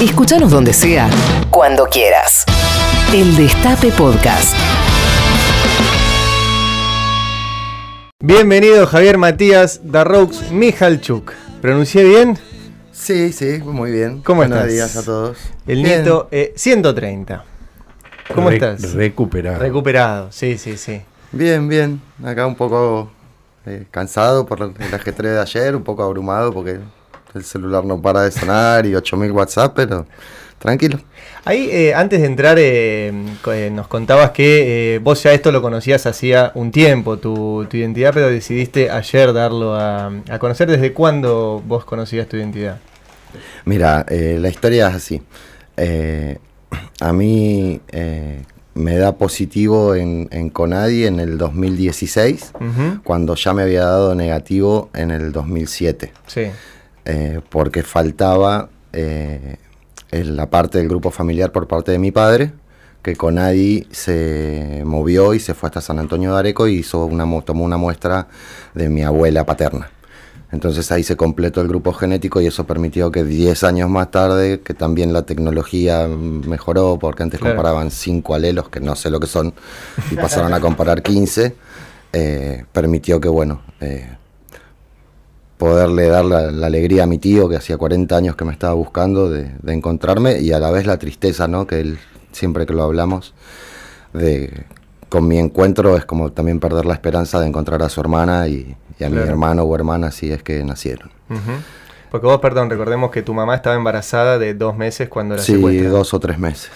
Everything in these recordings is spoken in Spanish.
Escúchanos donde sea, cuando quieras. El Destape Podcast. Bienvenido Javier Matías Darroux Mijalchuk. ¿Pronuncié bien? Sí, sí, muy bien. ¿Cómo Buenos estás? días a todos. El Bien. nieto eh, 130. ¿Cómo Re- estás? Recuperado. Recuperado, sí, sí, sí. Bien, bien. Acá un poco eh, cansado por el ajetreo de ayer, un poco abrumado porque el celular no para de sonar y 8000 WhatsApp, pero tranquilo. Ahí, eh, antes de entrar, eh, eh, nos contabas que eh, vos ya esto lo conocías hacía un tiempo, tu, tu identidad, pero decidiste ayer darlo a, a conocer. ¿Desde cuándo vos conocías tu identidad? Mira, la historia es así. A mí me da positivo en, en Conadi en el 2016, Ujú, cuando ya me había dado negativo en el 2007. Sí. Eh, porque faltaba eh, en la parte del grupo familiar por parte de mi padre, que Conadi se movió y se fue hasta San Antonio de Areco y hizo una, tomó una muestra de mi abuela paterna. Entonces ahí se completó el grupo genético y eso permitió que 10 años más tarde, que también la tecnología mejoró, porque antes Claro. comparaban 5 alelos, que no sé lo que son, y pasaron a comparar 15, eh, permitió que, bueno, eh, poderle dar la, la alegría a mi tío, que hacía 40 años que me estaba buscando, de, de encontrarme, y a la vez la tristeza, ¿no? Que él, siempre que lo hablamos, de con mi encuentro es como también perder la esperanza de encontrar a su hermana y, y a mi hermano o hermana si es que nacieron. Porque vos, perdón, recordemos que tu mamá estaba embarazada de dos meses cuando la Sí, secuestran. dos o tres meses.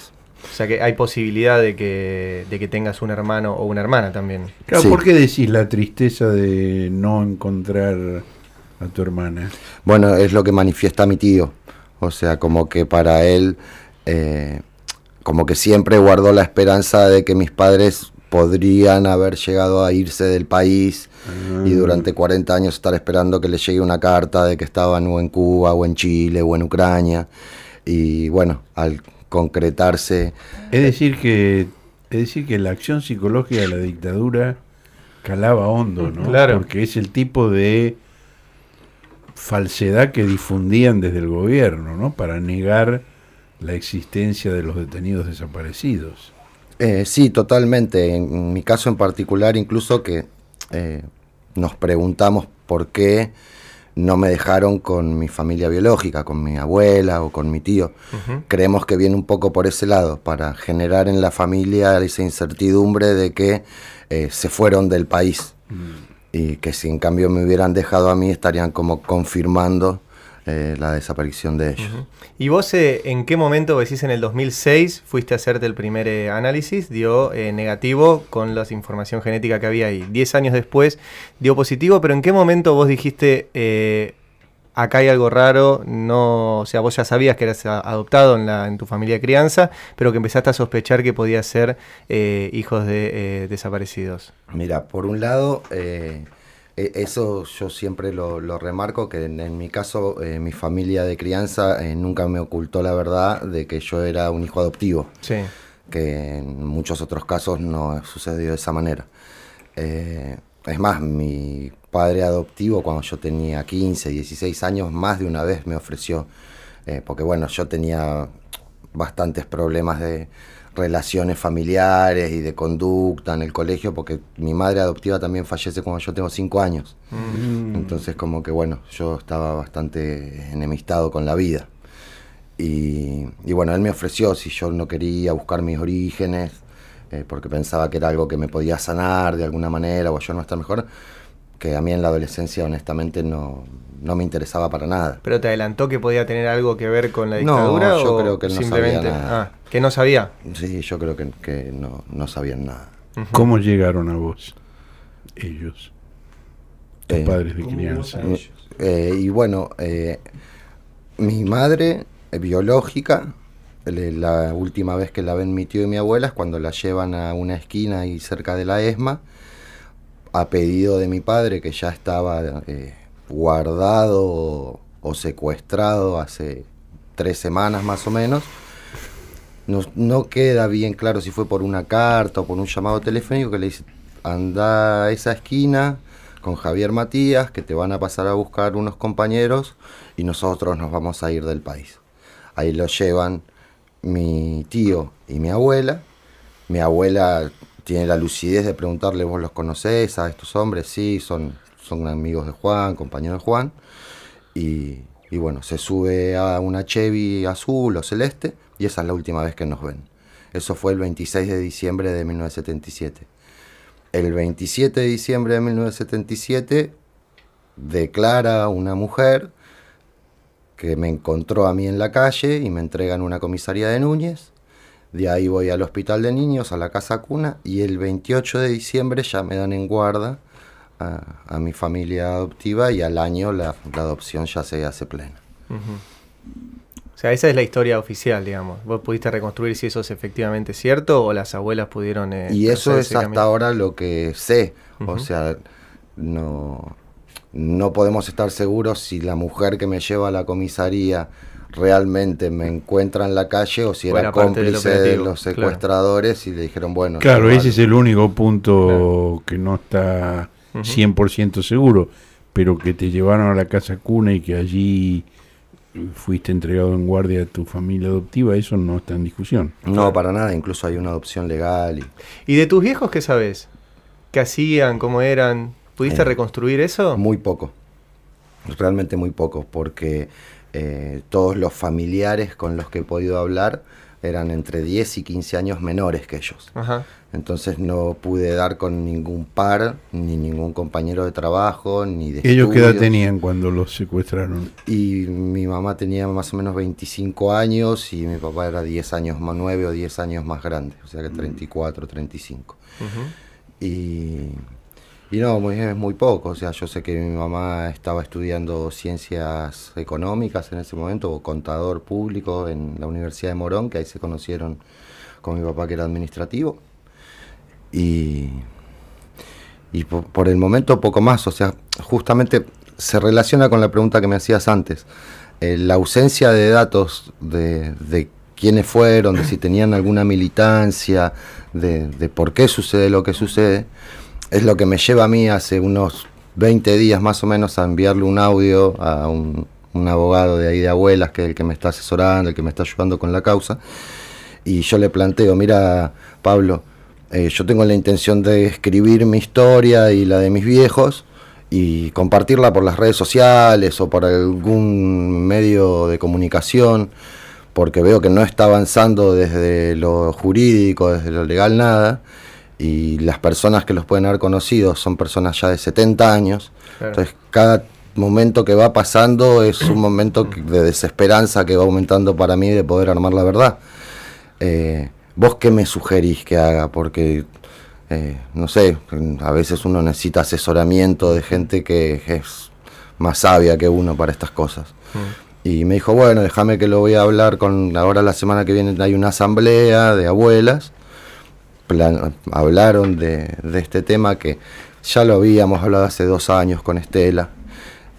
O sea que hay posibilidad de que, de que tengas un hermano o una hermana también. Claro, Sí. ¿Por qué decís la tristeza de no encontrar a tu hermana? Bueno, es lo que manifiesta mi tío. O sea, como que para él, eh, como que siempre guardó la esperanza de que mis padres podrían haber llegado a irse del país y durante 40 años estar esperando que le llegue una carta de que estaban o en Cuba o en Chile o en Ucrania. Y bueno, al concretarse, Es decir que es decir que la acción psicológica de la dictadura calaba hondo, ¿no? Claro. Porque es el tipo de falsedad que difundían desde el gobierno, ¿no? Para negar la existencia de los detenidos desaparecidos. Eh, sí, totalmente. En mi caso en particular, incluso que eh, nos preguntamos por qué no me dejaron con mi familia biológica, con mi abuela o con mi tío. Creemos que viene un poco por ese lado, para generar en la familia esa incertidumbre de que eh, se fueron del país. Y que si en cambio me hubieran dejado a mí, estarían como confirmando eh, la desaparición de ellos. ¿Y vos eh, en qué momento, decís en el 2006, fuiste a hacerte el primer eh, análisis? Dio negativo con la información genética que había ahí. Diez años después dio positivo, pero ¿en qué momento vos dijiste, acá hay algo raro? No, o sea, vos ya sabías que eras adoptado en, la, en tu familia de crianza, pero que empezaste a sospechar que podía ser eh, hijos de eh, desaparecidos. Mira, por un lado, eh, e- eso yo siempre lo, lo remarco, que en, en mi caso, mi familia de crianza nunca me ocultó la verdad de que yo era un hijo adoptivo, Sí. que en muchos otros casos no sucedió de esa manera. Es más, mi padre adoptivo, cuando yo tenía 15, 16 años, más de una vez me ofreció, eh, porque bueno, yo tenía bastantes problemas de relaciones familiares y de conducta en el colegio, porque mi madre adoptiva también fallece cuando yo tengo 5 años. Entonces como que bueno, yo estaba bastante enemistado con la vida. Y, y bueno, él me ofreció si yo no quería buscar mis orígenes, eh, porque pensaba que era algo que me podía sanar de alguna manera o yo no estar mejor, que a mí en la adolescencia honestamente no, no me interesaba para nada. ¿Pero te adelantó que podía tener algo que ver con la No, dictadura? yo o creo que no simplemente? sabía nada. Ah, que no sabía. Sí, yo creo que, que no, no sabían nada. ¿Cómo llegaron a vos? Ellos. Tus Eh, padres de crianza. Eh, y bueno, eh, mi madre biológica, la última vez que la ven mi tío y mi abuela es cuando la llevan a una esquina ahí cerca de la ESMA, a pedido de mi padre que ya estaba eh, guardado o, o secuestrado hace tres semanas más o menos. No, no queda bien claro si fue por una carta o por un llamado telefónico que le dice, anda a esa esquina con Javier Matías, que te van a pasar a buscar unos compañeros y nosotros nos vamos a ir del país. Ahí lo llevan mi tío y mi abuela. Mi abuela tiene la lucidez de preguntarle, ¿vos los conocés a estos hombres? Sí, son, son amigos de Juan, compañeros de Juan. Y, y bueno, se sube a una Chevy azul o celeste y esa es la última vez que nos ven. Eso fue el 26 de diciembre de 1977. El 27 de diciembre de 1977 declara una mujer que me encontró a mí en la calle y me entregan una comisaría de Núñez. De ahí voy al hospital de niños, a la casa cuna, y el 28 de diciembre ya me dan en guarda a, mi familia adoptiva y al año la, adopción ya se hace plena. O sea, esa es la historia oficial, digamos. ¿Vos pudiste reconstruir si eso es efectivamente cierto o las abuelas pudieron... Eh, y eso es hasta ahora lo que sé. O sea, no, no podemos estar seguros si la mujer que me lleva a la comisaría realmente me encuentra en la calle o si era, cómplice de, los secuestradores y le dijeron, bueno... Claro, ese es el único punto que no está 100% seguro, pero que te llevaron a la casa cuna y que allí fuiste entregado en guardia a tu familia adoptiva, eso no está en discusión. No, para nada, incluso hay una adopción legal. ¿Y, ¿Y de tus viejos qué sabes? ¿Qué hacían? ¿Cómo eran? ¿Pudiste eh, reconstruir eso? Muy poco, realmente muy poco, porque eh, todos los familiares con los que he podido hablar eran entre 10 y 15 años menores que ellos. Entonces no pude dar con ningún par, ni ningún compañero de trabajo, ni de ¿Ellos qué edad tenían cuando los secuestraron? Y mi mamá tenía más o menos 25 años y mi papá era 10 años más 9 o 10 años más grande, o sea que 34, 35. Y y no, muy, es muy poco. O sea, yo sé que mi mamá estaba estudiando ciencias económicas en ese momento, o contador público en la Universidad de Morón, que ahí se conocieron con mi papá que era administrativo. Y, y por, el momento poco más. O sea, justamente se relaciona con la pregunta que me hacías antes. Eh, la ausencia de datos de, de quiénes fueron, de si tenían alguna militancia, de, de por qué sucede lo que sucede es lo que me lleva a mí hace unos 20 días más o menos a enviarle un audio a un, abogado de ahí de abuelas, que es el que me está asesorando, el que me está ayudando con la causa. Y yo le planteo, mira, Pablo, eh, yo tengo la intención de escribir mi historia y la de mis viejos y compartirla por las redes sociales o por algún medio de comunicación, porque veo que no está avanzando desde lo jurídico, desde lo legal, nada y las personas que los pueden haber conocido son personas ya de 70 años. Entonces, cada momento que va pasando es un momento de desesperanza que va aumentando para mí de poder armar la verdad. Eh, ¿Vos qué me sugerís que haga? Porque, eh, no sé, a veces uno necesita asesoramiento de gente que es más sabia que uno para estas cosas. Mm. Y me dijo, bueno, déjame que lo voy a hablar con, ahora la semana que viene hay una asamblea de abuelas hablaron de, este tema que ya lo habíamos hablado hace dos años con Estela.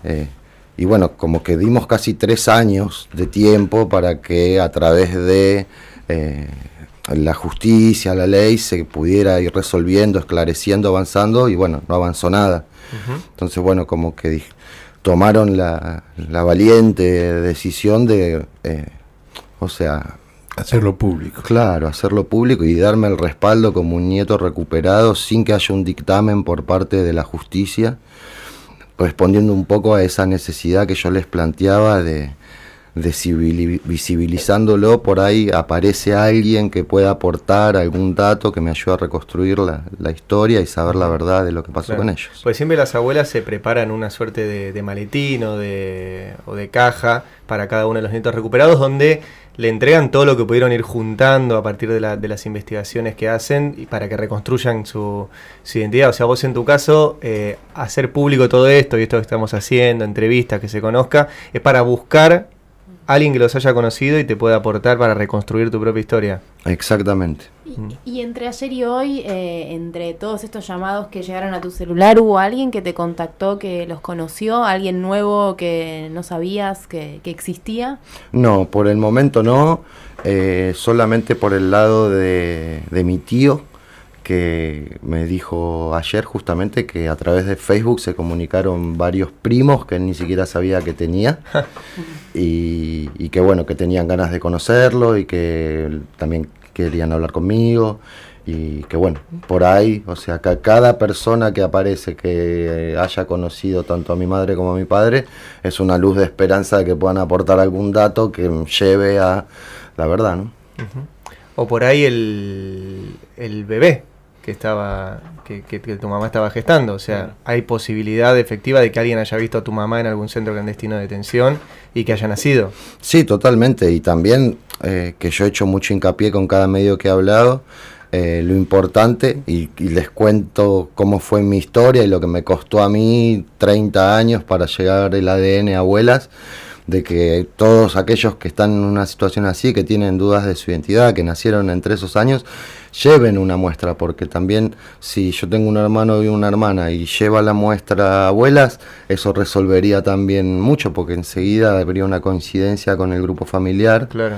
Eh, y bueno, como que dimos casi tres años de tiempo para que a través de eh, la justicia, la ley, se pudiera ir resolviendo, esclareciendo, avanzando, y bueno, no avanzó nada. Entonces, bueno, como que tomaron la, valiente decisión de, eh, o sea, Hacerlo público. Claro, hacerlo público y darme el respaldo como un nieto recuperado sin que haya un dictamen por parte de la justicia, respondiendo un poco a esa necesidad que yo les planteaba de, de visibilizándolo, por ahí aparece alguien que pueda aportar algún dato que me ayude a reconstruir la, historia y saber la verdad de lo que pasó con ellos. Pues siempre las abuelas se preparan una suerte de, de maletín o de, o de caja para cada uno de los nietos recuperados donde le entregan todo lo que pudieron ir juntando a partir de, las investigaciones que hacen y para que reconstruyan su, identidad. O sea, vos en tu caso, eh, hacer público todo esto y esto que estamos haciendo, entrevistas, que se conozca, es para buscar alguien que los haya conocido y te pueda aportar para reconstruir tu propia historia. Exactamente. Y, entre ayer y hoy, eh, entre todos estos llamados que llegaron a tu celular, ¿hubo alguien que te contactó, que los conoció? ¿Alguien nuevo que no sabías que, existía? No, por el momento no. Eh, solamente por el lado de, mi tío, que me dijo ayer justamente que a través de Facebook se comunicaron varios primos que él ni siquiera sabía que tenía. Y, y que bueno, que tenían ganas de conocerlo y que también querían hablar conmigo. Y que bueno, por ahí, o sea, que cada persona que aparece que haya conocido tanto a mi madre como a mi padre es una luz de esperanza de que puedan aportar algún dato que lleve a la verdad, ¿no? O por ahí el, el bebé que estaba que, que- que tu mamá estaba gestando, o sea, hay posibilidad efectiva de que alguien haya visto a tu mamá en algún centro clandestino de detención y que haya nacido. Sí, totalmente. Y también eh, que yo he hecho mucho hincapié con cada medio que he hablado, eh, lo importante, y, y les cuento cómo fue mi historia y lo que me costó a mí 30 años para llegar el ADN a abuelas, de que todos aquellos que están en una situación así, que tienen dudas de su identidad, que nacieron entre esos años, lleven una muestra, porque también si yo tengo un hermano y una hermana y lleva la muestra a abuelas, eso resolvería también mucho, porque enseguida habría una coincidencia con el grupo familiar. Claro.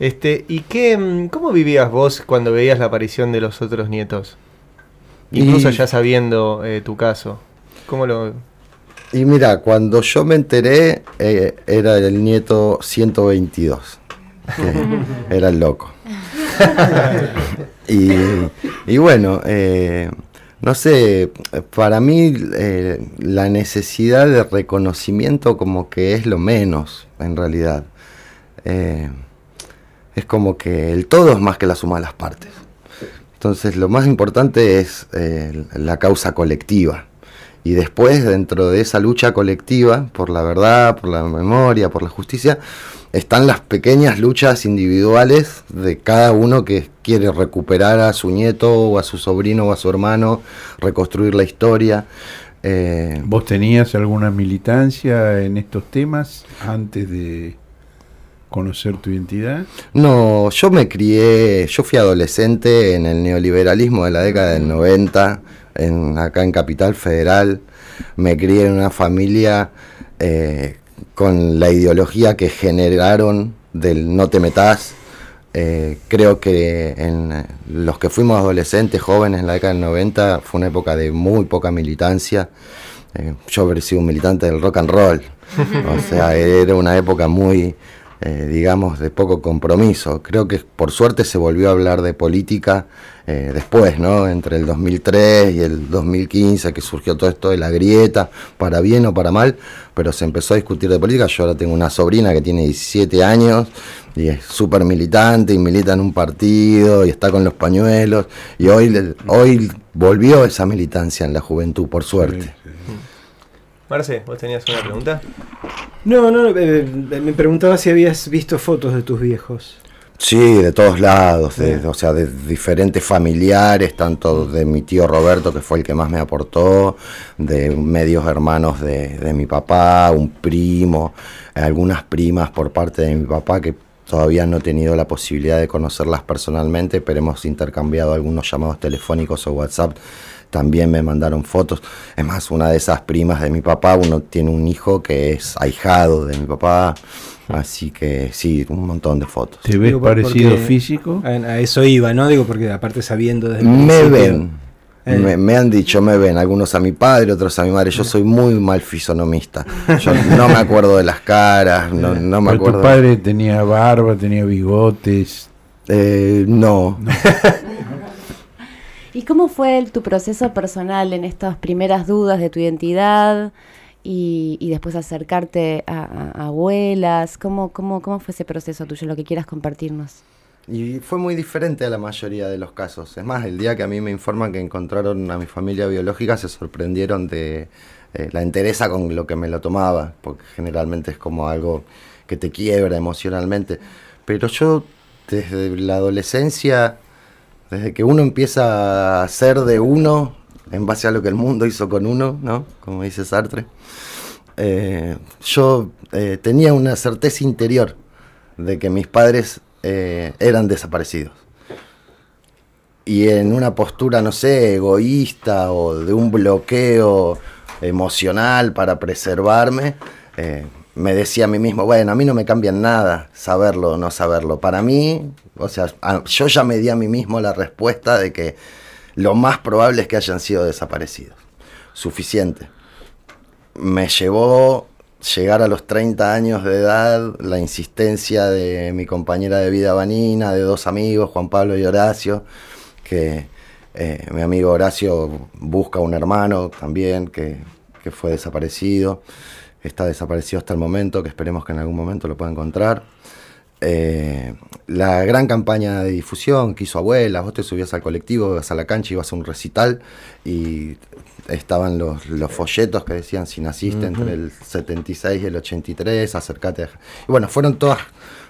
Este, ¿y qué, mm, cómo vivías vos cuando veías la aparición de los otros nietos? Incluso Y- ya sabiendo eh, tu caso. ¿Cómo lo...? Y mira, cuando yo me enteré, eh, era el nieto 122, que era el loco. y, y bueno, eh, no sé, para mí eh, la necesidad de reconocimiento como que es lo menos, en realidad. Eh, es como que el todo es más que la suma de las partes. Entonces lo más importante es la causa colectiva. Y después, dentro de esa lucha colectiva, por la verdad, por la memoria, por la justicia, están las pequeñas luchas individuales de cada uno que quiere recuperar a su nieto o a su sobrino o a su hermano, reconstruir la historia. Eh, ¿Vos tenías alguna militancia en estos temas antes de conocer tu identidad? No, yo me crié, yo fui adolescente en el neoliberalismo de la década del 90, en, acá en Capital Federal. Me crié en una familia eh, con la ideología que generaron del no te metas. Eh, creo que en eh, los que fuimos adolescentes, jóvenes en la década del 90, fue una época de muy poca militancia. Eh, yo haber sido un militante del rock and roll. O sea, era una época muy, eh, digamos, de poco compromiso. Creo que por suerte se volvió a hablar de política eh, después, ¿no? Entre el 2003 y el 2015, que surgió todo esto de la grieta, para bien o para mal, pero se empezó a discutir de política. Yo ahora tengo una sobrina que tiene 17 años y es súper militante y milita en un partido y está con los pañuelos. Y hoy, hoy volvió esa militancia en la juventud, por suerte. Marce, ¿vos tenías una pregunta? No, no, eh, me preguntaba si habías visto fotos de tus viejos. Sí, de todos lados, de- o sea, de diferentes familiares, tanto de mi tío Roberto, que fue el que más me aportó, de medios hermanos de, de mi papá, un primo, algunas primas por parte de mi papá que todavía no he tenido la posibilidad de conocerlas personalmente, pero hemos intercambiado algunos llamados telefónicos o WhatsApp. También me mandaron fotos. Es más, una de esas primas de mi papá, uno tiene un hijo que es ahijado de mi papá. Así que sí, un montón de fotos. ¿Te ves Digo, por- parecido físico? A, a eso iba, ¿no? Digo, porque aparte sabiendo desde el Me ven. Eh. Me, me han dicho, me ven, algunos a mi padre, otros a mi madre. Yo soy muy mal fisonomista. Yo no me acuerdo de las caras, no, no me Pero acuerdo. tu padre tenía barba, tenía bigotes. Eh, no. ¿Y cómo fue tu proceso personal en estas primeras dudas de tu identidad y, después acercarte a abuelas? ¿Cómo, cómo, ¿Cómo fue ese proceso tuyo? Lo que quieras compartirnos. Y fue muy diferente a la mayoría de los casos. Es más, el día que a mí me informan que encontraron a mi familia biológica, se sorprendieron de eh, la entereza con lo que me lo tomaba, porque generalmente es como algo que te quiebra emocionalmente. Pero yo, desde la adolescencia, desde que uno empieza a ser de uno, en base a lo que el mundo hizo con uno, ¿no? Como dice Sartre, eh, yo eh, tenía una certeza interior de que mis padres eh, eran desaparecidos. Y en una postura, no sé, egoísta o de un bloqueo emocional para preservarme, me decía a mí mismo, bueno, a mí no me cambia nada saberlo o no saberlo. Para mí, o sea, yo ya me di a mí mismo la respuesta de que lo más probable es que hayan sido desaparecidos. Suficiente. Me llevó llegar a los 30 años de edad la insistencia de mi compañera de vida Vanina, de dos amigos, Juan Pablo y Horacio, que eh, mi amigo Horacio busca un hermano también que, que fue desaparecido, está desaparecido hasta el momento, que esperemos que en algún momento lo pueda encontrar. Eh, la gran campaña de difusión que hizo abuela, vos te subías al colectivo, ibas a la cancha, ibas a un recital y estaban los, los folletos que decían si naciste entre el 76 y el 83, acércate. a-". Y bueno, fueron todos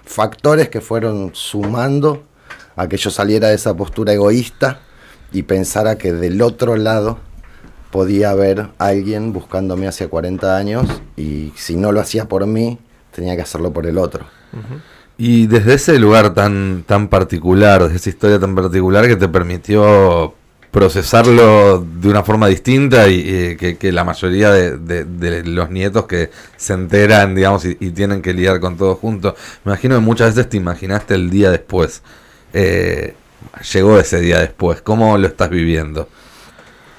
factores que fueron sumando a que yo saliera de esa postura egoísta y pensara que del otro lado podía haber alguien buscándome hace 40 años y si no lo hacía por mí, tenía que hacerlo por el otro. Y desde ese lugar tan, tan particular, desde esa historia tan particular que te permitió procesarlo de una forma distinta y, que, que la mayoría de, de- de los nietos que se enteran, digamos, y, y tienen que lidiar con todo junto. Me imagino que muchas veces te imaginaste el día después. Eh, llegó ese día después. ¿Cómo lo estás viviendo?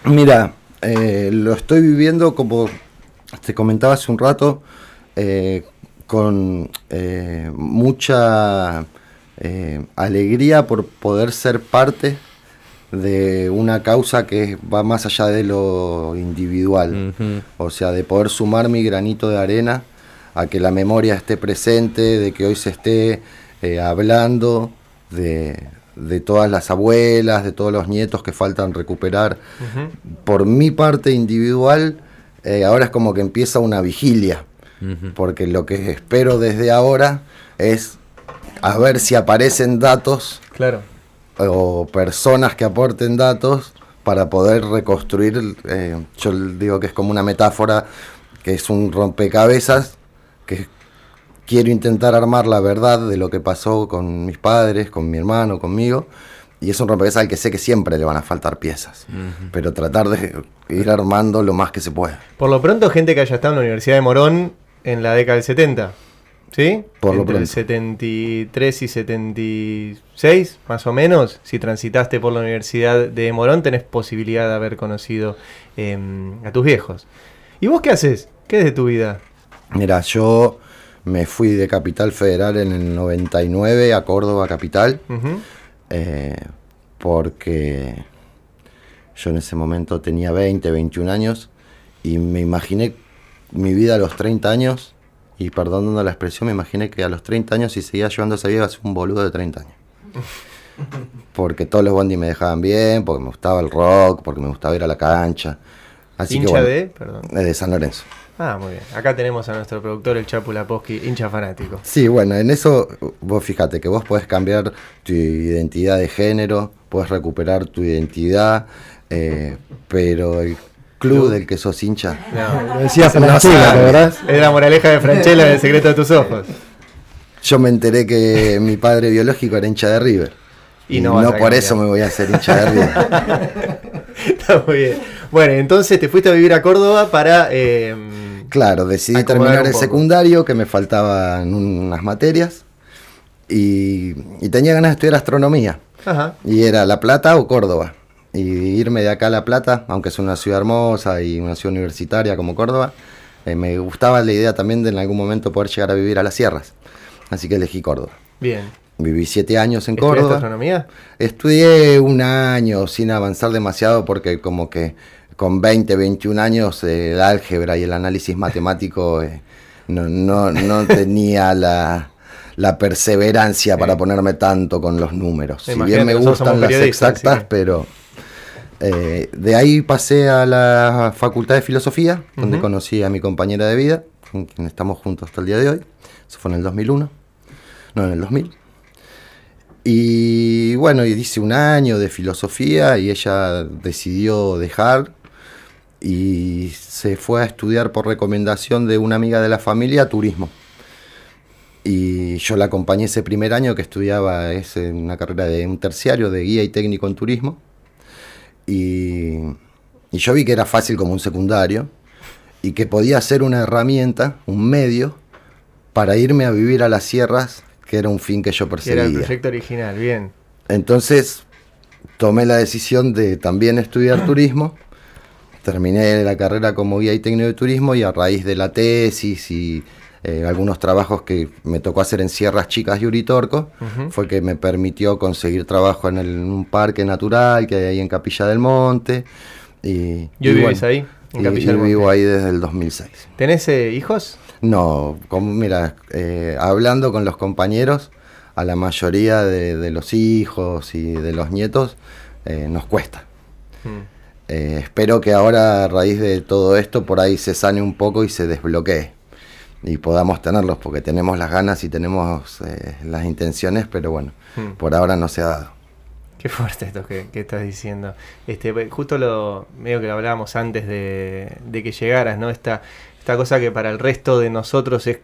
Mira, eh, lo estoy viviendo como te comentaba hace un rato, eh, con eh, mucha eh, alegría por poder ser parte de una causa que va más allá de lo individual. O sea, de poder sumar mi granito de arena a que la memoria esté presente, de que hoy se esté hablando de, de todas las abuelas, de todos los nietos que faltan recuperar. Por mi parte individual, eh, ahora es como que empieza una vigilia, porque lo que espero desde ahora es a ver si aparecen datos Claro. o personas que aporten datos para poder reconstruir, eh, yo digo que es como una metáfora, que es un rompecabezas, que quiero intentar armar la verdad de lo que pasó con mis padres, con mi hermano, conmigo, y es un rompecabezas al que sé que siempre le van a faltar piezas, pero tratar de ir armando lo más que se pueda. Por lo pronto, gente que haya estado en la Universidad de Morón en la década del 70. ¿Sí? Por lo Entre el pronto. 73 y 76, más o menos. Si transitaste por la Universidad de Morón, tenés posibilidad de haber conocido em, a tus viejos. ¿Y vos qué haces? ¿Qué es de tu vida? Mira, yo me fui de Capital Federal en el 99 a Córdoba Capital. Eh, porque yo en ese momento tenía 20, 21 años y me imaginé mi vida a los 30 años, y perdonando la expresión, me imaginé que a los 30 años si seguía llevando esa vida iba a ser un boludo de 30 años. Porque todos los bondis me dejaban bien, porque me gustaba el rock, porque me gustaba ir a la cancha. Así hincha que bueno, de. Perdón. de San Lorenzo. Ah, muy bien. Acá tenemos a nuestro productor, el Chapu Laposki, hincha fanático. Sí, bueno, en eso vos fíjate que vos podés cambiar tu identidad de género, podés recuperar tu identidad, eh, pero el club del que sos hincha, No. Lo decía No Franchella, sabe. ¿verdad? Es la moraleja de Franchella del secreto de tus ojos. yo me enteré que mi padre biológico era hincha de River. Y Y, no no, por eso me voy a hacer hincha de River. Está muy bien. Bueno, entonces te fuiste a vivir a Córdoba para. em, Claro, decidí terminar el secundario, que me faltaban unas materias, y, y tenía ganas de estudiar astronomía. Ajá. Y era La Plata o Córdoba. Y irme de acá a La Plata, aunque es una ciudad hermosa y una ciudad universitaria como Córdoba, eh, me gustaba la idea también de en algún momento poder llegar a vivir a las sierras. Así que elegí Córdoba. Bien. Viví siete años en ¿Estudiaste Córdoba. astronomía? Estudié un año sin avanzar demasiado porque como que con 20, 21 años eh, el álgebra y el análisis matemático eh, no, no, no tenía la, la perseverancia para ponerme tanto con los números. Si bien me gustan las exactas, que- pero eh, de ahí pasé a la Facultad de Filosofía, donde conocí a mi compañera de vida, con quien estamos juntos hasta el día de hoy. Eso fue en el 2001. No, en el 2000. Y bueno, y hice un año de filosofía y ella decidió dejar y se fue a estudiar por recomendación de una amiga de la familia turismo. Y yo la acompañé ese primer año que estudiaba es una carrera de un terciario de guía y técnico en turismo. Y, y yo vi que era fácil como un secundario y que podía ser una herramienta, un medio, para irme a vivir a las sierras, que era un fin que yo Que Era el perseguía. proyecto original, bien. Entonces tomé la decisión de también estudiar turismo. Terminé la carrera como guía y técnico de turismo y a raíz de la tesis y eh, algunos trabajos que me tocó hacer en Sierras Chicas y Uritorco, fue que me permitió conseguir trabajo en, el- en un parque natural que hay ahí en Capilla del Monte. Y, ¿Y hoy y vivís ahí, en y- Capilla y del Monte? vivo ahí desde el 2006. ¿Tenés eh, hijos? No, como, mira, eh, hablando con los compañeros, a la mayoría de, de los hijos y de los nietos nos cuesta. Mm. Eh, espero que ahora, a raíz de todo esto, por ahí se sane un poco y se desbloquee. Y podamos tenerlos, porque tenemos las ganas y tenemos eh, las intenciones, pero bueno, Mm. por ahora no se ha dado. Qué fuerte esto que, que estás diciendo. Este, justo lo medio que lo hablábamos antes de, de que llegaras, ¿no? Esta, esta cosa que para el resto de nosotros es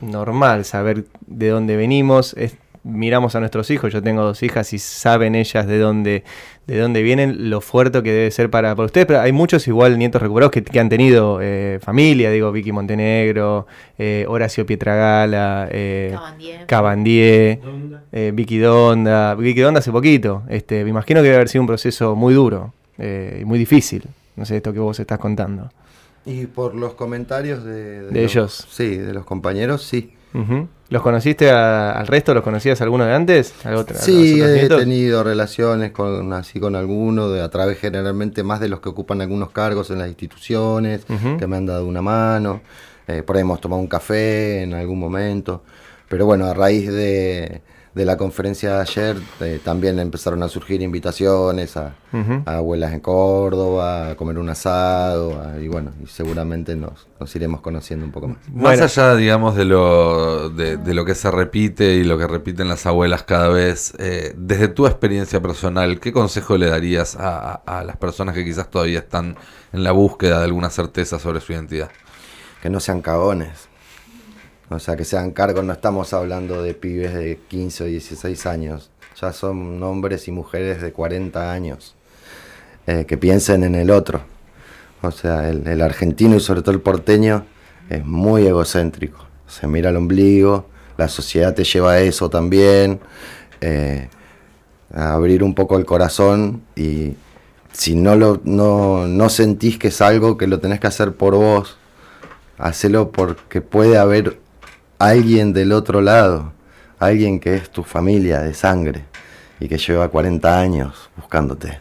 normal saber de dónde venimos. Es, miramos a nuestros hijos, yo tengo dos hijas y saben ellas de dónde, de dónde vienen, lo fuerte que debe ser para, para ustedes, pero hay muchos igual nietos recuperados que, que han tenido eh, familia, digo, Vicky Montenegro, eh, Horacio Pietragala, eh, Cabandier. Cabandier, eh, Vicky Donda, Vicky Donda hace poquito. Este, me imagino que debe haber sido un proceso muy duro eh, y muy difícil. No sé, esto que vos estás contando. Y por los comentarios de, De los- ellos. Sí, de los compañeros, sí. ¿Los conociste a- al resto? ¿Los conocías alguno de antes? ¿Al otro- a Sí, he nietos? tenido relaciones con así con algunos, de, a través generalmente más de los que ocupan algunos cargos en las instituciones, que me han dado una mano. Eh, por ahí hemos tomado un café en algún momento. Pero bueno, a raíz de, de la conferencia de ayer, eh, también empezaron a surgir invitaciones a, abuelas en Córdoba, a comer un asado, a- y bueno, y seguramente nos, nos iremos conociendo un poco más. Bueno. Más allá, digamos, de lo, de, de lo que se repite y lo que repiten las abuelas cada vez, eh, desde tu experiencia personal, ¿qué consejo le darías a, a- a las personas que quizás todavía están en la búsqueda de alguna certeza sobre su identidad? que no sean cagones. O sea, que sean cargos, no estamos hablando de pibes de 15 o 16 años, ya son hombres y mujeres de 40 años, eh, que piensen en el otro. O sea, el, argentino y sobre todo el porteño es muy egocéntrico, se mira al ombligo, la sociedad te lleva a eso también, eh, a abrir un poco el corazón y si no, lo, no, no sentís que es algo que lo tenés que hacer por vos, hacelo porque puede haber alguien del otro lado, alguien que es tu familia de sangre y que lleva 40 años buscándote.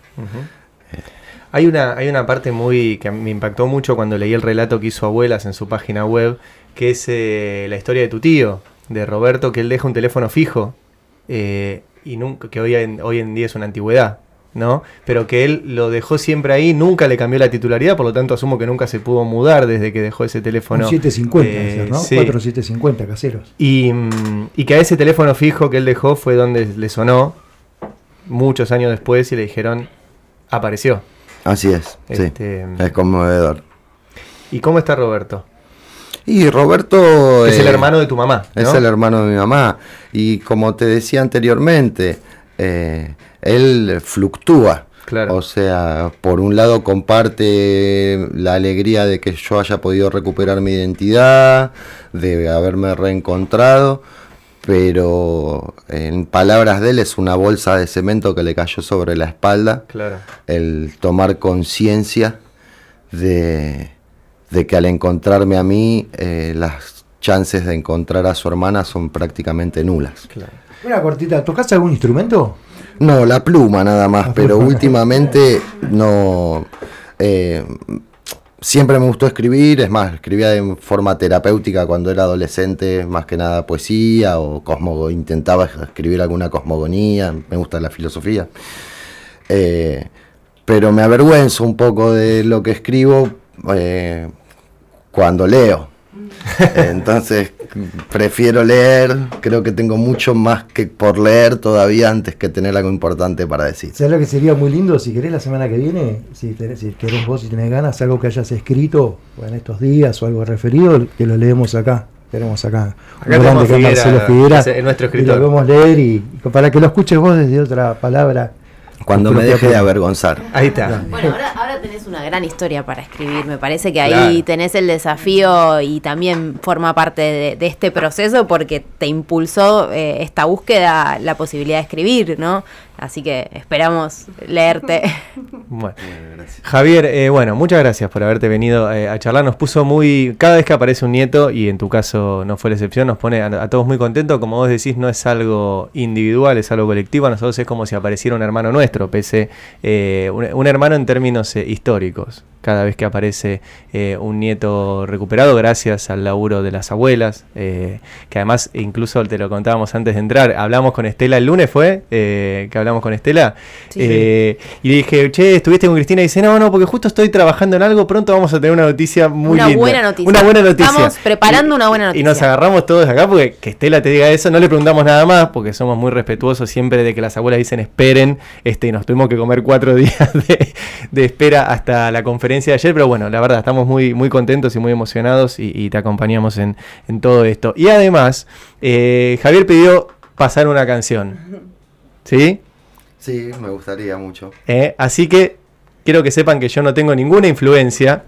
Hay una, hay una parte muy que me impactó mucho cuando leí el relato que hizo Abuelas en su página web, que es eh, la historia de tu tío, de Roberto, que él deja un teléfono fijo eh, y nunca, que hoy en, hoy en día es una antigüedad, ¿no? Pero que él lo dejó siempre ahí, nunca le cambió la titularidad, por lo tanto asumo que nunca se pudo mudar desde que dejó ese Un teléfono. 750, Eh, ¿no? sí. 4750 caseros. Y, mm, y que a ese teléfono fijo que él dejó fue donde le sonó muchos años después y le dijeron, apareció. Así es, Este, sí, es conmovedor. ¿Y cómo está Roberto? Y Roberto... Es el eh, hermano de tu mamá. ¿no? Es el hermano de mi mamá. Y como te decía anteriormente, eh, él fluctúa. Claro. O sea, por un lado comparte la alegría de que yo haya podido recuperar mi identidad, de haberme reencontrado, pero en palabras de él es una bolsa de cemento que le cayó sobre la espalda Claro. el tomar conciencia de, de que al encontrarme a mí, eh, las chances de encontrar a su hermana son prácticamente nulas. claro. Una cortita, ¿tocás algún instrumento? No, la pluma nada más, La pero pluma. últimamente no... eh, siempre me gustó escribir, es más, escribía de forma terapéutica cuando era adolescente, más que nada poesía o cosmogo, intentaba escribir alguna cosmogonía, me gusta la filosofía. Eh, pero me avergüenzo un poco de lo que escribo eh, cuando leo. Entonces prefiero leer, creo que tengo mucho más que por leer todavía antes que tener algo importante para decir. ¿Sabes lo que sería muy lindo si querés la semana que viene? Si, tenés- si querés vos, si tenés ganas, algo que hayas escrito o en estos días o algo referido, que lo leemos acá. Tenemos acá, Acá un grande tenemos que es Figuera, Marcelo Figuera. es- es nuestro y escritor. lo podemos leer y, y para que lo escuches vos desde otra palabra Cuando me deje de avergonzar. Ahí está. Bueno, ahora, ahora tenés una gran historia para escribir. Me parece que ahí Claro. tenés el desafío y también forma parte de, de este proceso porque te impulsó eh, esta búsqueda la posibilidad de escribir, ¿no? Así que esperamos leerte. Bueno. Javier, eh, bueno, muchas gracias por haberte venido eh, a charlar. Nos puso muy. Cada vez que aparece un nieto, y en tu caso no fue la excepción, nos pone a, a todos muy contentos. Como vos decís, no es algo individual, es algo colectivo. A nosotros es como si apareciera un hermano nuestro, pese. eh, un, un hermano en términos eh, históricos. Cada vez que aparece eh, un nieto recuperado, gracias al laburo de las abuelas, eh, que además, incluso te lo contábamos antes de entrar, hablamos con Estela el lunes, ¿fue? Eh, que hablamos con Estela. Sí. Y le dije, che, ¿estuviste con Cristina? Y dice, no, no, porque justo estoy trabajando en algo, pronto vamos a tener una noticia muy Una linda. buena noticia. Una buena noticia. Estamos preparando una buena Y nos noticia. agarramos todos acá porque que Estela te diga eso, no le preguntamos nada más, porque somos muy respetuosos siempre de que las abuelas dicen esperen, este, y nos tuvimos que comer cuatro días de, de espera hasta la conferencia de ayer, pero bueno, la verdad, estamos muy, muy contentos y muy emocionados y, y te acompañamos en, en todo esto. Y además, eh, Javier pidió pasar una canción. ¿Sí? Sí, me gustaría mucho. Eh, así que quiero que sepan que yo no tengo ninguna influencia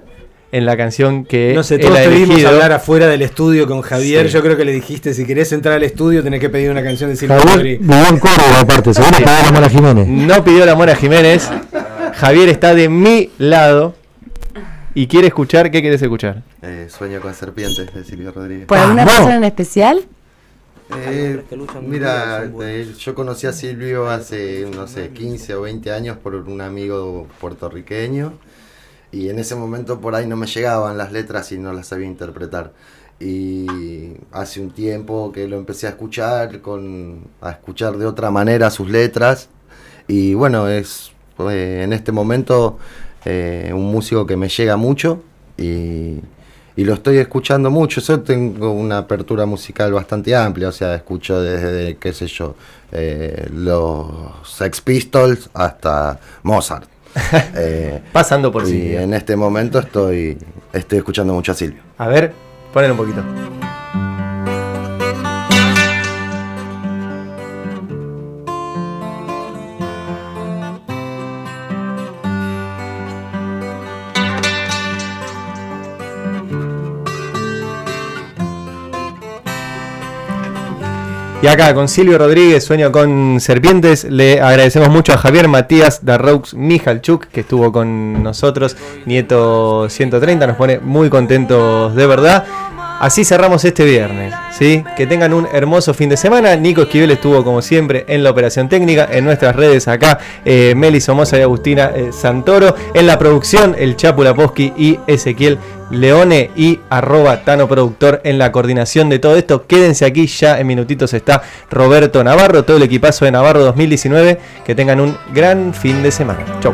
en la canción que No sé, todos ha te vimos elegido. hablar afuera del estudio con Javier. Sí. Yo creo que le dijiste, si querés entrar al estudio, tenés que pedir una canción de Silvio Rodríguez. Córdoba, aparte, seguro que la Mora Jiménez. No pidió la Mora Jiménez. Javier está de mi lado y quiere escuchar. ¿Qué quieres escuchar? Eh, Sueño con serpientes de Silvio Rodríguez. ¿Por alguna Vamos. razón en especial? Eh, mira, eh, yo conocí a Silvio hace, no sé, 15 o 20 años por un amigo puertorriqueño y en ese momento por ahí no me llegaban las letras y no las sabía interpretar. Y hace un tiempo que lo empecé a escuchar, con, a escuchar de otra manera sus letras y bueno, es eh, en este momento eh, un músico que me llega mucho y, y lo estoy escuchando mucho. Yo tengo una apertura musical bastante amplia, o sea, escucho desde, qué sé yo, eh, los Sex Pistols hasta Mozart. Eh, Pasando por y sí. en este momento estoy, estoy escuchando mucho a Silvio. A ver, ponelo un poquito. Y acá con Silvio Rodríguez, Sueño con Serpientes, le agradecemos mucho a Javier Matías Darroux Mijalchuk, que estuvo con nosotros, nieto 130, nos pone muy contentos de verdad. Así cerramos este viernes, ¿sí? Que tengan un hermoso fin de semana. Nico Esquivel estuvo como siempre en la operación técnica, en nuestras redes acá, eh, Meli Somoza y Agustina eh, Santoro, en la producción, el Chapu Laposki y Ezequiel Leone y arroba Tano Productor en la coordinación de todo esto. Quédense aquí, ya en minutitos está Roberto Navarro, todo el equipazo de Navarro 2019. Que tengan un gran fin de semana. Chau.